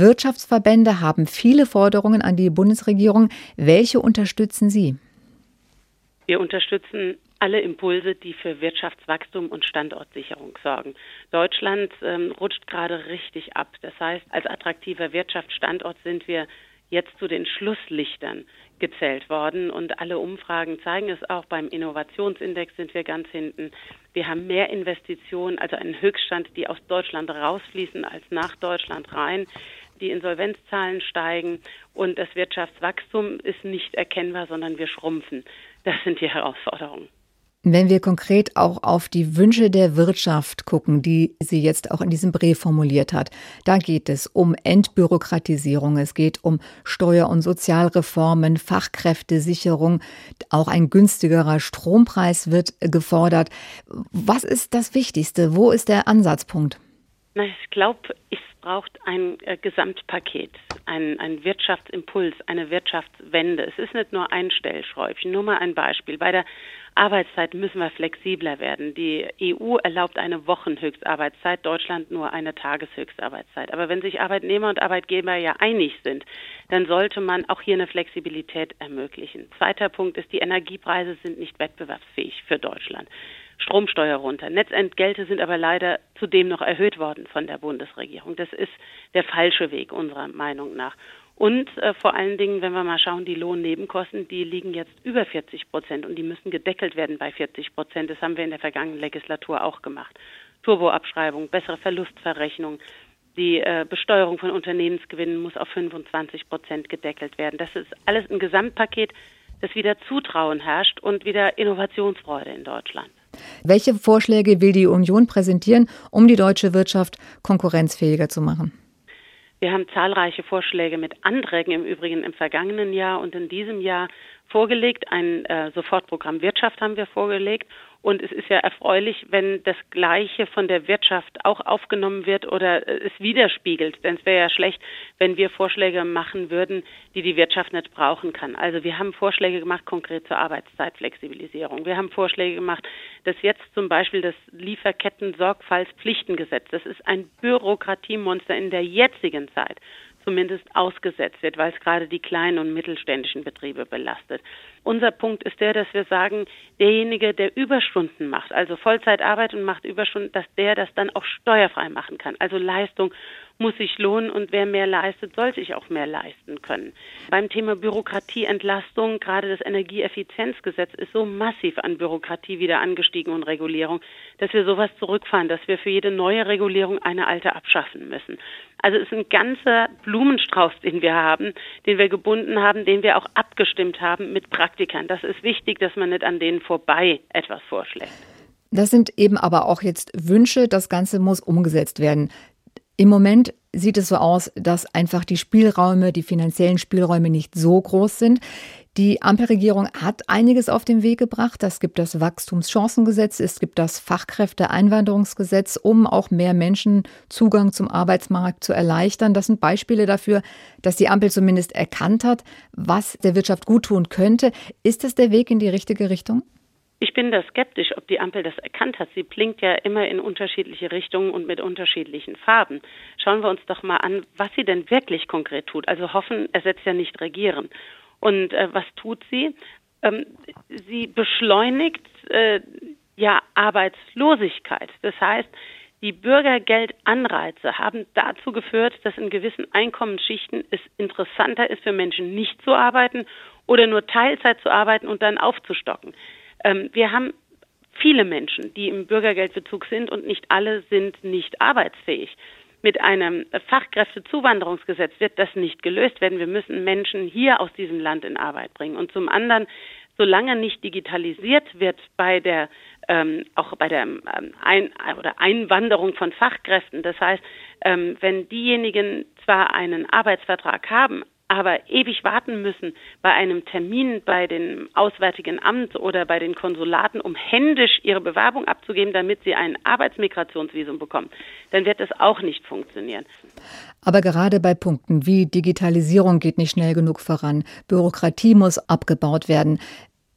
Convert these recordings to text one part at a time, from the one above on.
Wirtschaftsverbände haben viele Forderungen an die Bundesregierung. Welche unterstützen Sie? Wir unterstützen alle Impulse, die für Wirtschaftswachstum und Standortsicherung sorgen. Deutschland ähm, rutscht gerade richtig ab. Das heißt, als attraktiver Wirtschaftsstandort sind wir jetzt zu den Schlusslichtern gezählt worden und alle Umfragen zeigen es auch. Beim Innovationsindex sind wir ganz hinten. Wir haben mehr Investitionen, also einen Höchststand, die aus Deutschland rausfließen als nach Deutschland rein. Die Insolvenzzahlen steigen und das Wirtschaftswachstum ist nicht erkennbar, sondern wir schrumpfen. Das sind die Herausforderungen. Wenn wir konkret auch auf die Wünsche der Wirtschaft gucken, die sie jetzt auch in diesem Brief formuliert hat, da geht es um Entbürokratisierung, es geht um Steuer- und Sozialreformen, Fachkräftesicherung, auch ein günstigerer Strompreis wird gefordert. Was ist das Wichtigste? Wo ist der Ansatzpunkt? Na, ich glaube, es braucht ein äh, Gesamtpaket, ein, ein Wirtschaftsimpuls, eine Wirtschaftswende. Es ist nicht nur ein Stellschräubchen. Nur mal ein Beispiel. Bei der Arbeitszeit müssen wir flexibler werden. Die EU erlaubt eine Wochenhöchstarbeitszeit, Deutschland nur eine Tageshöchstarbeitszeit. Aber wenn sich Arbeitnehmer und Arbeitgeber ja einig sind, dann sollte man auch hier eine Flexibilität ermöglichen. Zweiter Punkt ist, die Energiepreise sind nicht wettbewerbsfähig für Deutschland. Stromsteuer runter. Netzentgelte sind aber leider zudem noch erhöht worden von der Bundesregierung. Das ist der falsche Weg unserer Meinung nach. Und äh, vor allen Dingen, wenn wir mal schauen, die Lohnnebenkosten, die liegen jetzt über 40 Prozent und die müssen gedeckelt werden bei 40 Prozent. Das haben wir in der vergangenen Legislatur auch gemacht. Turboabschreibung, bessere Verlustverrechnung, die äh, Besteuerung von Unternehmensgewinnen muss auf 25 Prozent gedeckelt werden. Das ist alles ein Gesamtpaket, das wieder Zutrauen herrscht und wieder Innovationsfreude in Deutschland. Welche Vorschläge will die Union präsentieren, um die deutsche Wirtschaft konkurrenzfähiger zu machen? Wir haben zahlreiche Vorschläge mit Anträgen im Übrigen im vergangenen Jahr und in diesem Jahr vorgelegt. Ein äh, Sofortprogramm Wirtschaft haben wir vorgelegt und es ist ja erfreulich, wenn das Gleiche von der Wirtschaft auch aufgenommen wird oder äh, es widerspiegelt. Denn es wäre ja schlecht, wenn wir Vorschläge machen würden, die die Wirtschaft nicht brauchen kann. Also wir haben Vorschläge gemacht konkret zur Arbeitszeitflexibilisierung. Wir haben Vorschläge gemacht, dass jetzt zum Beispiel das Lieferketten-Sorgfaltspflichtengesetz, das ist ein Bürokratiemonster in der jetzigen Zeit, zumindest ausgesetzt wird, weil es gerade die kleinen und mittelständischen Betriebe belastet. Unser Punkt ist der, dass wir sagen, derjenige, der Überstunden macht, also Vollzeit arbeitet und macht Überstunden, dass der das dann auch steuerfrei machen kann. Also Leistung muss sich lohnen und wer mehr leistet, soll sich auch mehr leisten können. Beim Thema Bürokratieentlastung, gerade das Energieeffizienzgesetz ist so massiv an Bürokratie wieder angestiegen und Regulierung, dass wir sowas zurückfahren, dass wir für jede neue Regulierung eine alte abschaffen müssen. Also es ist ein ganzer Blumenstrauß, den wir haben, den wir gebunden haben, den wir auch abgestimmt haben mit Praktikern. Das ist wichtig, dass man nicht an denen vorbei etwas vorschlägt. Das sind eben aber auch jetzt Wünsche, das Ganze muss umgesetzt werden. Im Moment sieht es so aus, dass einfach die Spielräume, die finanziellen Spielräume nicht so groß sind. Die Ampelregierung hat einiges auf den Weg gebracht. Es gibt das Wachstumschancengesetz, es gibt das Fachkräfteeinwanderungsgesetz, um auch mehr Menschen Zugang zum Arbeitsmarkt zu erleichtern. Das sind Beispiele dafür, dass die Ampel zumindest erkannt hat, was der Wirtschaft guttun könnte. Ist das der Weg in die richtige Richtung? Ich bin da skeptisch, ob die Ampel das erkannt hat. Sie blinkt ja immer in unterschiedliche Richtungen und mit unterschiedlichen Farben. Schauen wir uns doch mal an, was sie denn wirklich konkret tut. Also hoffen ersetzt ja nicht regieren. Und äh, was tut sie? Ähm, sie beschleunigt äh, ja Arbeitslosigkeit. Das heißt, die Bürgergeldanreize haben dazu geführt, dass in gewissen Einkommensschichten es interessanter ist für Menschen nicht zu arbeiten oder nur Teilzeit zu arbeiten und dann aufzustocken. Ähm, wir haben viele Menschen, die im Bürgergeldbezug sind und nicht alle sind nicht arbeitsfähig. Mit einem Fachkräftezuwanderungsgesetz wird das nicht gelöst werden. Wir müssen Menschen hier aus diesem Land in Arbeit bringen. Und zum anderen, solange nicht digitalisiert wird bei der ähm, auch bei der ähm, Ein oder Einwanderung von Fachkräften, das heißt, ähm, wenn diejenigen zwar einen Arbeitsvertrag haben, aber ewig warten müssen bei einem Termin bei dem Auswärtigen Amt oder bei den Konsulaten, um händisch ihre Bewerbung abzugeben, damit sie ein Arbeitsmigrationsvisum bekommen, dann wird das auch nicht funktionieren. Aber gerade bei Punkten wie Digitalisierung geht nicht schnell genug voran, Bürokratie muss abgebaut werden.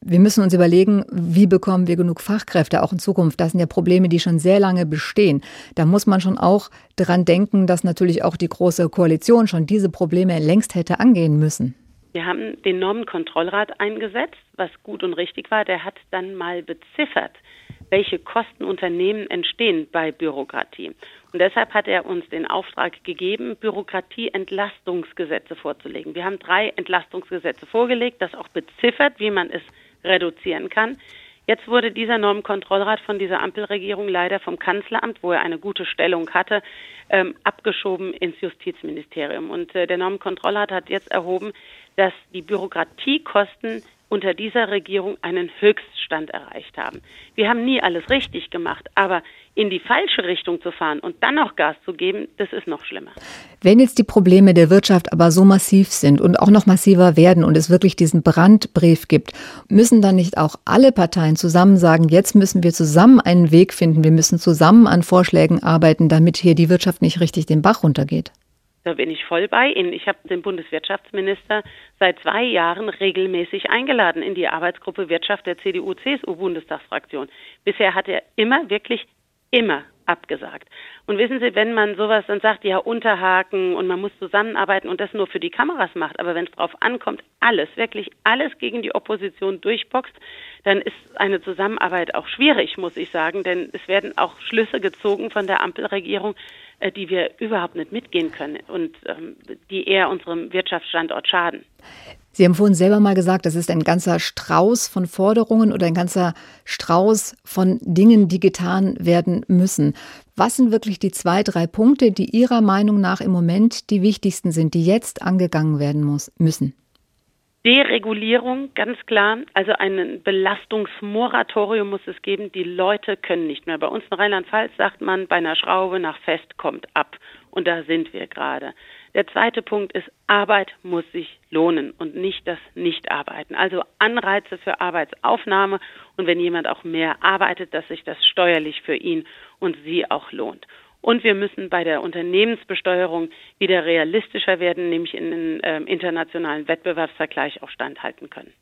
Wir müssen uns überlegen, wie bekommen wir genug Fachkräfte auch in Zukunft. Das sind ja Probleme, die schon sehr lange bestehen. Da muss man schon auch dran denken, dass natürlich auch die Große Koalition schon diese Probleme längst hätte angehen müssen. Wir haben den Normenkontrollrat eingesetzt, was gut und richtig war. Der hat dann mal beziffert, welche Kosten Unternehmen entstehen bei Bürokratie. Und deshalb hat er uns den Auftrag gegeben, Bürokratieentlastungsgesetze vorzulegen. Wir haben drei Entlastungsgesetze vorgelegt, das auch beziffert, wie man es reduzieren kann. Jetzt wurde dieser Normenkontrollrat von dieser Ampelregierung leider vom Kanzleramt, wo er eine gute Stellung hatte, ähm, abgeschoben ins Justizministerium. Und äh, der Normenkontrollrat hat jetzt erhoben, dass die Bürokratiekosten unter dieser Regierung einen Höchststand erreicht haben. Wir haben nie alles richtig gemacht, aber in die falsche Richtung zu fahren und dann noch Gas zu geben, das ist noch schlimmer. Wenn jetzt die Probleme der Wirtschaft aber so massiv sind und auch noch massiver werden und es wirklich diesen Brandbrief gibt, müssen dann nicht auch alle Parteien zusammen sagen, jetzt müssen wir zusammen einen Weg finden, wir müssen zusammen an Vorschlägen arbeiten, damit hier die Wirtschaft nicht richtig den Bach runtergeht? Da bin ich voll bei Ihnen. Ich habe den Bundeswirtschaftsminister seit zwei Jahren regelmäßig eingeladen in die Arbeitsgruppe Wirtschaft der CDU-CSU-Bundestagsfraktion. Bisher hat er immer, wirklich immer abgesagt. Und wissen Sie, wenn man sowas dann sagt, ja, unterhaken und man muss zusammenarbeiten und das nur für die Kameras macht, aber wenn es darauf ankommt, alles, wirklich alles gegen die Opposition durchboxt, dann ist eine Zusammenarbeit auch schwierig, muss ich sagen, denn es werden auch Schlüsse gezogen von der Ampelregierung, äh, die wir überhaupt nicht mitgehen können und ähm, die eher unserem Wirtschaftsstandort schaden. Sie haben vorhin selber mal gesagt, das ist ein ganzer Strauß von Forderungen oder ein ganzer Strauß von Dingen, die getan werden müssen. Was sind wirklich die zwei, drei Punkte, die Ihrer Meinung nach im Moment die wichtigsten sind, die jetzt angegangen werden muss, müssen? Deregulierung, ganz klar. Also ein Belastungsmoratorium muss es geben. Die Leute können nicht mehr. Bei uns in Rheinland-Pfalz sagt man, bei einer Schraube nach Fest kommt ab. Und da sind wir gerade. Der zweite Punkt ist, Arbeit muss sich lohnen und nicht das Nichtarbeiten. Also Anreize für Arbeitsaufnahme und wenn jemand auch mehr arbeitet, dass sich das steuerlich für ihn und sie auch lohnt. Und wir müssen bei der Unternehmensbesteuerung wieder realistischer werden, nämlich in den äh, internationalen Wettbewerbsvergleich auch standhalten können.